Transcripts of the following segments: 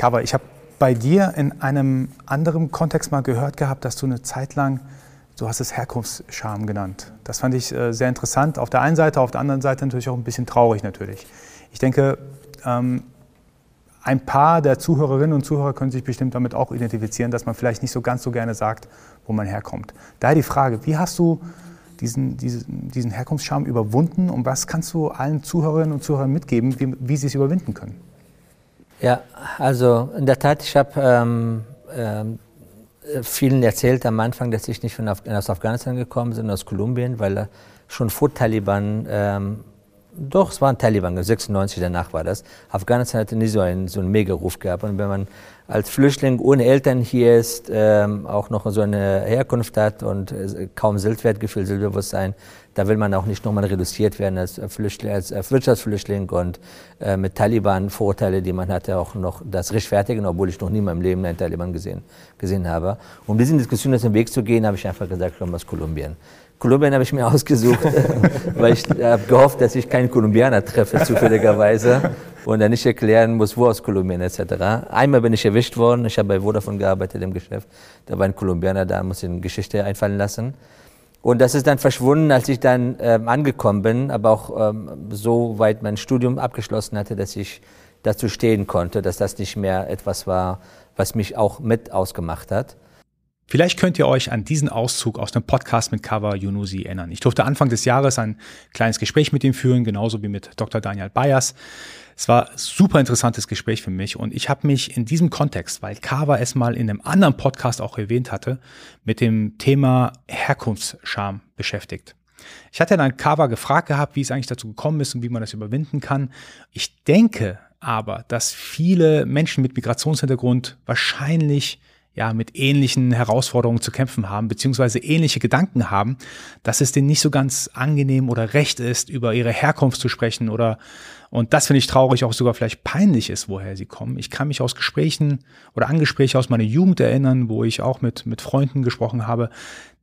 Cover, ich habe bei dir in einem anderen Kontext mal gehört gehabt, dass du eine Zeit lang, du hast es Herkunftsscham genannt. Das fand ich äh, sehr interessant. Auf der einen Seite, auf der anderen Seite natürlich auch ein bisschen traurig natürlich. Ich denke, ähm, ein paar der Zuhörerinnen und Zuhörer können sich bestimmt damit auch identifizieren, dass man vielleicht nicht so ganz so gerne sagt, wo man herkommt. Daher die Frage, wie hast du diesen, diesen, diesen Herkunftsscham überwunden und was kannst du allen Zuhörerinnen und Zuhörern mitgeben, wie, wie sie es überwinden können? Ja, also in der Tat, ich habe ähm, ähm, vielen erzählt am Anfang, dass ich nicht von Af aus Afghanistan gekommen bin, sondern aus Kolumbien, weil schon vor Taliban, ähm, doch, es waren Taliban, 96 danach war das. Afghanistan hatte nie so einen, so einen Mega-Ruf gehabt. Und wenn man als Flüchtling ohne Eltern hier ist, ähm, auch noch so eine Herkunft hat und äh, kaum Selbstwertgefühl, Selbstbewusstsein, da will man auch nicht nochmal reduziert werden als, Flüchtling, als Wirtschaftsflüchtling und äh, mit Taliban-Vorteile, die man hatte, auch noch das rechtfertigen, obwohl ich noch nie in meinem Leben einen Taliban gesehen, gesehen habe. Um diesen Diskussionen aus dem Weg zu gehen, habe ich einfach gesagt, ich komme aus Kolumbien. Kolumbien habe ich mir ausgesucht, weil ich habe gehofft, dass ich keinen Kolumbianer treffe, zufälligerweise, und dann nicht erklären muss, wo aus Kolumbien etc. Einmal bin ich erwischt worden, ich habe bei Vodafone gearbeitet im Geschäft, da war ein Kolumbianer da, muss ich eine Geschichte einfallen lassen. Und das ist dann verschwunden, als ich dann ähm, angekommen bin, aber auch ähm, so weit mein Studium abgeschlossen hatte, dass ich dazu stehen konnte, dass das nicht mehr etwas war, was mich auch mit ausgemacht hat. Vielleicht könnt ihr euch an diesen Auszug aus dem Podcast mit Cover Yunusi erinnern. Ich durfte Anfang des Jahres ein kleines Gespräch mit ihm führen, genauso wie mit Dr. Daniel Bayers. Es war ein super interessantes Gespräch für mich und ich habe mich in diesem Kontext, weil Kava es mal in einem anderen Podcast auch erwähnt hatte, mit dem Thema Herkunftsscham beschäftigt. Ich hatte dann Kava gefragt gehabt, wie es eigentlich dazu gekommen ist und wie man das überwinden kann. Ich denke aber, dass viele Menschen mit Migrationshintergrund wahrscheinlich ja, mit ähnlichen Herausforderungen zu kämpfen haben, beziehungsweise ähnliche Gedanken haben, dass es denen nicht so ganz angenehm oder recht ist, über ihre Herkunft zu sprechen oder, und das finde ich traurig, auch sogar vielleicht peinlich ist, woher sie kommen. Ich kann mich aus Gesprächen oder an Gespräche aus meiner Jugend erinnern, wo ich auch mit, mit Freunden gesprochen habe,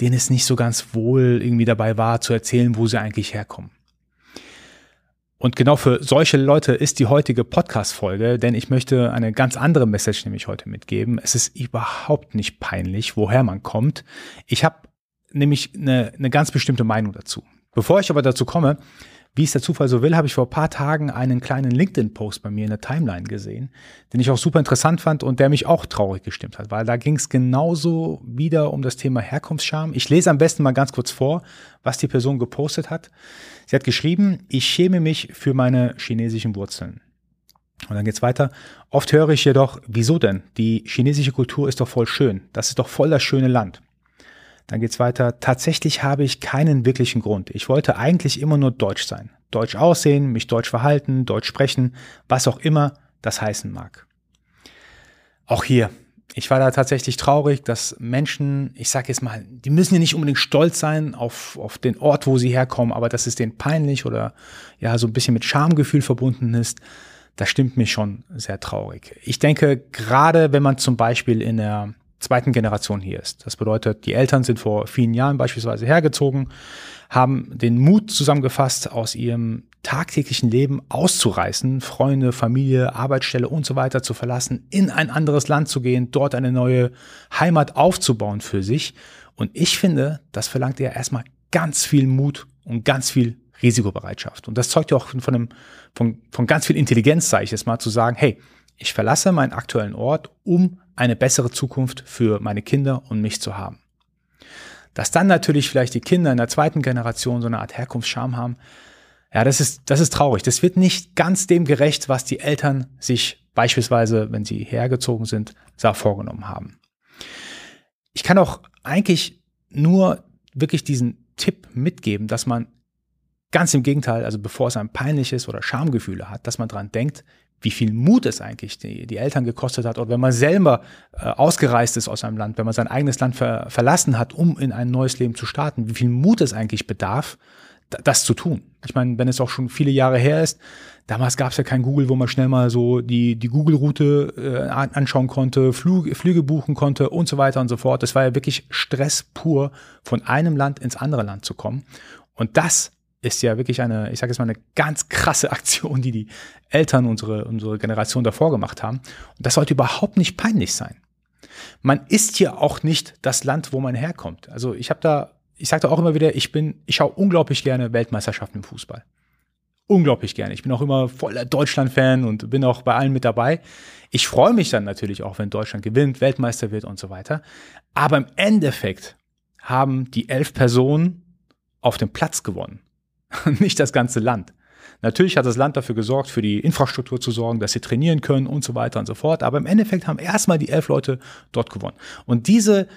denen es nicht so ganz wohl irgendwie dabei war, zu erzählen, wo sie eigentlich herkommen. Und genau für solche Leute ist die heutige Podcast-Folge, denn ich möchte eine ganz andere Message nämlich heute mitgeben. Es ist überhaupt nicht peinlich, woher man kommt. Ich habe nämlich eine, eine ganz bestimmte Meinung dazu. Bevor ich aber dazu komme, wie es der Zufall so will, habe ich vor ein paar Tagen einen kleinen LinkedIn-Post bei mir in der Timeline gesehen, den ich auch super interessant fand und der mich auch traurig gestimmt hat, weil da ging es genauso wieder um das Thema Herkunftsscham. Ich lese am besten mal ganz kurz vor, was die Person gepostet hat. Sie hat geschrieben, ich schäme mich für meine chinesischen Wurzeln. Und dann geht's weiter. Oft höre ich jedoch, wieso denn? Die chinesische Kultur ist doch voll schön. Das ist doch voll das schöne Land. Dann geht's weiter. Tatsächlich habe ich keinen wirklichen Grund. Ich wollte eigentlich immer nur deutsch sein. Deutsch aussehen, mich deutsch verhalten, deutsch sprechen, was auch immer das heißen mag. Auch hier, ich war da tatsächlich traurig, dass Menschen, ich sage jetzt mal, die müssen ja nicht unbedingt stolz sein auf, auf den Ort, wo sie herkommen, aber dass es denen peinlich oder ja so ein bisschen mit Schamgefühl verbunden ist, das stimmt mich schon sehr traurig. Ich denke, gerade wenn man zum Beispiel in der zweiten Generation hier ist. Das bedeutet, die Eltern sind vor vielen Jahren beispielsweise hergezogen, haben den Mut zusammengefasst, aus ihrem tagtäglichen Leben auszureißen, Freunde, Familie, Arbeitsstelle und so weiter zu verlassen, in ein anderes Land zu gehen, dort eine neue Heimat aufzubauen für sich. Und ich finde, das verlangt ja erstmal ganz viel Mut und ganz viel Risikobereitschaft. Und das zeugt ja auch von, einem, von, von ganz viel Intelligenz, sage ich jetzt mal, zu sagen, hey, ich verlasse meinen aktuellen Ort, um eine bessere Zukunft für meine Kinder und mich zu haben. Dass dann natürlich vielleicht die Kinder in der zweiten Generation so eine Art Herkunftsscham haben, ja, das ist, das ist traurig. Das wird nicht ganz dem gerecht, was die Eltern sich beispielsweise, wenn sie hergezogen sind, vorgenommen haben. Ich kann auch eigentlich nur wirklich diesen Tipp mitgeben, dass man ganz im Gegenteil, also bevor es einem peinlich ist oder Schamgefühle hat, dass man dran denkt, wie viel Mut es eigentlich die, die Eltern gekostet hat, oder wenn man selber äh, ausgereist ist aus einem Land, wenn man sein eigenes Land ver verlassen hat, um in ein neues Leben zu starten, wie viel Mut es eigentlich bedarf, das zu tun. Ich meine, wenn es auch schon viele Jahre her ist, damals gab es ja kein Google, wo man schnell mal so die, die Google-Route äh, anschauen konnte, Flug, Flüge buchen konnte und so weiter und so fort. Das war ja wirklich Stress pur, von einem Land ins andere Land zu kommen. Und das ist ja wirklich eine, ich sage jetzt mal, eine ganz krasse Aktion, die die Eltern, unsere, unsere Generation davor gemacht haben. Und das sollte überhaupt nicht peinlich sein. Man ist hier auch nicht das Land, wo man herkommt. Also ich habe da, ich sage da auch immer wieder, ich bin, ich schaue unglaublich gerne Weltmeisterschaften im Fußball. Unglaublich gerne. Ich bin auch immer voller Deutschland-Fan und bin auch bei allen mit dabei. Ich freue mich dann natürlich auch, wenn Deutschland gewinnt, Weltmeister wird und so weiter. Aber im Endeffekt haben die elf Personen auf dem Platz gewonnen. nicht das ganze Land. Natürlich hat das Land dafür gesorgt, für die Infrastruktur zu sorgen, dass sie trainieren können und so weiter und so fort. Aber im Endeffekt haben erstmal die elf Leute dort gewonnen. Und diese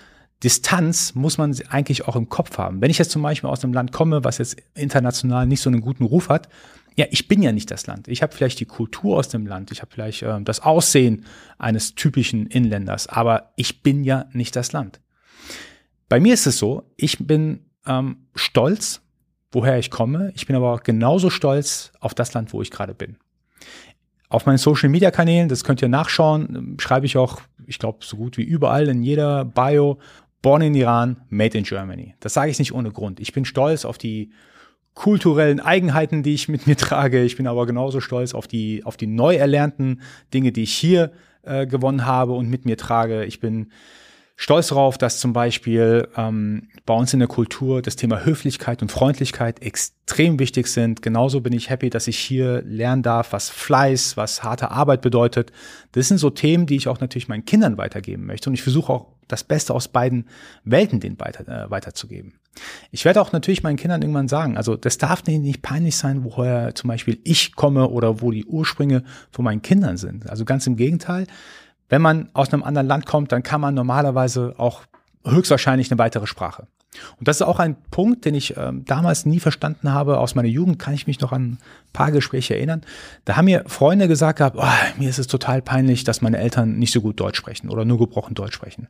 Distanz muss man eigentlich auch im Kopf haben. Wenn ich jetzt zum Beispiel aus einem Land komme, was jetzt international nicht so einen guten Ruf hat, ja, ich bin ja nicht das Land. Ich habe vielleicht die Kultur aus dem Land, ich habe vielleicht äh, das Aussehen eines typischen Inländers, aber ich bin ja nicht das Land. Bei mir ist es so, ich bin ähm, stolz woher ich komme. Ich bin aber genauso stolz auf das Land, wo ich gerade bin. Auf meinen Social Media Kanälen, das könnt ihr nachschauen, schreibe ich auch, ich glaube, so gut wie überall in jeder Bio, Born in Iran, Made in Germany. Das sage ich nicht ohne Grund. Ich bin stolz auf die kulturellen Eigenheiten, die ich mit mir trage. Ich bin aber genauso stolz auf die, auf die neu erlernten Dinge, die ich hier äh, gewonnen habe und mit mir trage. Ich bin stolz darauf, dass zum Beispiel ähm, bei uns in der Kultur das Thema Höflichkeit und Freundlichkeit extrem wichtig sind. Genauso bin ich happy, dass ich hier lernen darf, was Fleiß, was harte Arbeit bedeutet. Das sind so Themen, die ich auch natürlich meinen Kindern weitergeben möchte. Und ich versuche auch das Beste aus beiden Welten denen weiter, äh, weiterzugeben. Ich werde auch natürlich meinen Kindern irgendwann sagen, also das darf nicht peinlich sein, woher zum Beispiel ich komme oder wo die Ursprünge von meinen Kindern sind. Also ganz im Gegenteil wenn man aus einem anderen Land kommt, dann kann man normalerweise auch höchstwahrscheinlich eine weitere Sprache. Und das ist auch ein Punkt, den ich ähm, damals nie verstanden habe. Aus meiner Jugend kann ich mich noch an ein paar Gespräche erinnern. Da haben mir Freunde gesagt gehabt, oh, mir ist es total peinlich, dass meine Eltern nicht so gut Deutsch sprechen oder nur gebrochen Deutsch sprechen.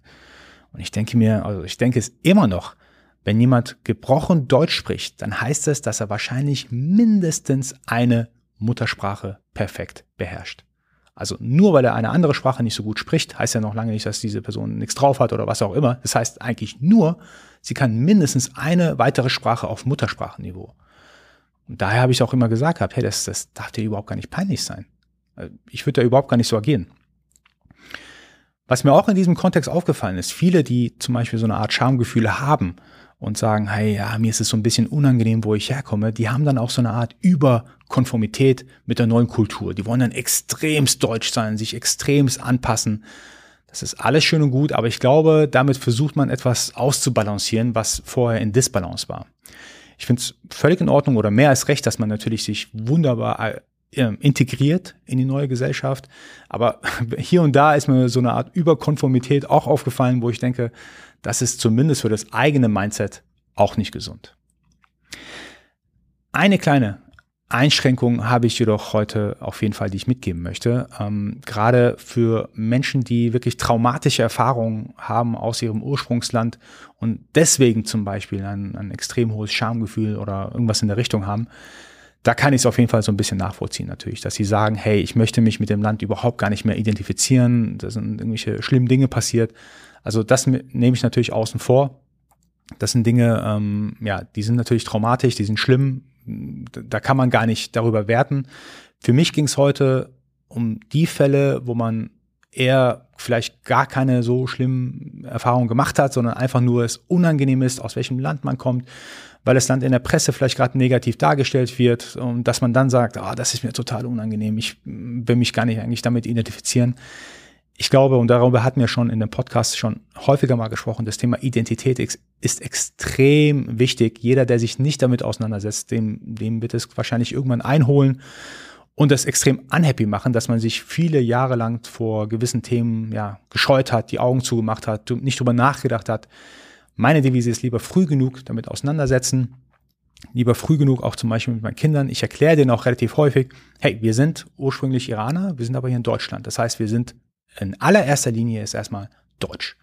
Und ich denke mir, also ich denke es immer noch, wenn jemand gebrochen Deutsch spricht, dann heißt es, dass er wahrscheinlich mindestens eine Muttersprache perfekt beherrscht. Also nur weil er eine andere Sprache nicht so gut spricht, heißt ja noch lange nicht, dass diese Person nichts drauf hat oder was auch immer. Das heißt eigentlich nur, sie kann mindestens eine weitere Sprache auf Muttersprachenniveau. Und daher habe ich auch immer gesagt, hey, das, das darf dir überhaupt gar nicht peinlich sein. Äh, ich würde da überhaupt gar nicht so agieren. Was mir auch in diesem Kontext aufgefallen ist, viele, die zum Beispiel so eine Art Schamgefühle haben und sagen, hey, ja, mir ist es so ein bisschen unangenehm, wo ich herkomme, die haben dann auch so eine Art Überkonformität mit der neuen Kultur. Die wollen dann extremst deutsch sein, sich extremst anpassen. Das ist alles schön und gut, aber ich glaube, damit versucht man etwas auszubalancieren, was vorher in Disbalance war. Ich finde es völlig in Ordnung oder mehr als recht, dass man natürlich sich wunderbar integriert in die neue Gesellschaft. Aber hier und da ist mir so eine Art Überkonformität auch aufgefallen, wo ich denke, das ist zumindest für das eigene Mindset auch nicht gesund. Eine kleine Einschränkung habe ich jedoch heute auf jeden Fall, die ich mitgeben möchte. Ähm, gerade für Menschen, die wirklich traumatische Erfahrungen haben aus ihrem Ursprungsland und deswegen zum Beispiel ein, ein extrem hohes Schamgefühl oder irgendwas in der Richtung haben, da kann ich es auf jeden Fall so ein bisschen nachvollziehen natürlich, dass sie sagen, hey, ich möchte mich mit dem Land überhaupt gar nicht mehr identifizieren, da sind irgendwelche schlimmen Dinge passiert. Also das nehme ich natürlich außen vor. Das sind Dinge, ähm, ja, die sind natürlich traumatisch, die sind schlimm. Da kann man gar nicht darüber werten. Für mich ging es heute um die Fälle, wo man eher vielleicht gar keine so schlimmen Erfahrungen gemacht hat, sondern einfach nur es unangenehm ist, aus welchem Land man kommt, weil das Land in der Presse vielleicht gerade negativ dargestellt wird und dass man dann sagt, ah, das ist mir total unangenehm, ich will mich gar nicht eigentlich damit identifizieren. Ich glaube, und darüber hatten wir schon in dem Podcast schon häufiger mal gesprochen, das Thema Identität ist extrem wichtig. Jeder, der sich nicht damit auseinandersetzt, dem, dem wird es wahrscheinlich irgendwann einholen und das extrem unhappy machen, dass man sich viele Jahre lang vor gewissen Themen ja, gescheut hat, die Augen zugemacht hat, nicht drüber nachgedacht hat. Meine Devise ist lieber früh genug damit auseinandersetzen, lieber früh genug auch zum Beispiel mit meinen Kindern. Ich erkläre denen auch relativ häufig, hey, wir sind ursprünglich Iraner, wir sind aber hier in Deutschland. Das heißt, wir sind in allererster Linie ist erstmal Deutsch.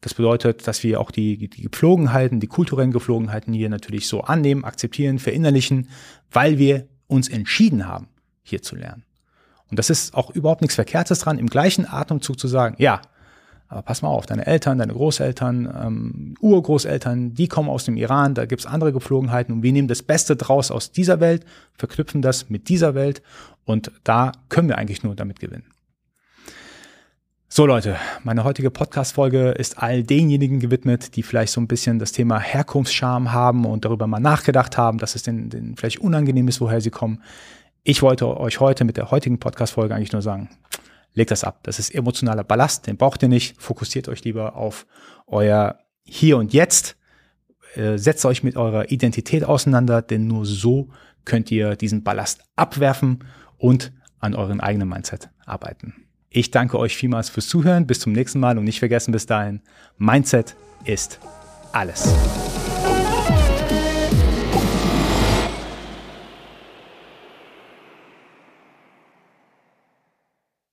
Das bedeutet, dass wir auch die, die Gepflogenheiten, die kulturellen Gepflogenheiten hier natürlich so annehmen, akzeptieren, verinnerlichen, weil wir uns entschieden haben, hier zu lernen. Und das ist auch überhaupt nichts Verkehrtes dran, im gleichen Atemzug zu sagen, ja, Aber pass mal auf, deine Eltern, deine Großeltern, ähm, Urgroßeltern, die kommen aus dem Iran, da gibt's andere Gepflogenheiten und wir nehmen das Beste draus aus dieser Welt, verknüpfen das mit dieser Welt und da können wir eigentlich nur damit gewinnen. So Leute, meine heutige Podcast-Folge ist all denjenigen gewidmet, die vielleicht so ein bisschen das Thema Herkunftsscham haben und darüber mal nachgedacht haben, dass es denen, denen vielleicht unangenehm ist, woher sie kommen. Ich wollte euch heute mit der heutigen Podcast-Folge eigentlich nur sagen, legt das ab. Das ist emotionaler Ballast, den braucht ihr nicht. Fokussiert euch lieber auf euer Hier und Jetzt. Äh, setzt euch mit eurer Identität auseinander, denn nur so könnt ihr diesen Ballast abwerfen und an eurem eigenen Mindset arbeiten. Ich danke euch vielmals fürs Zuhören. Bis zum nächsten Mal und nicht vergessen bis dahin, Mindset ist alles.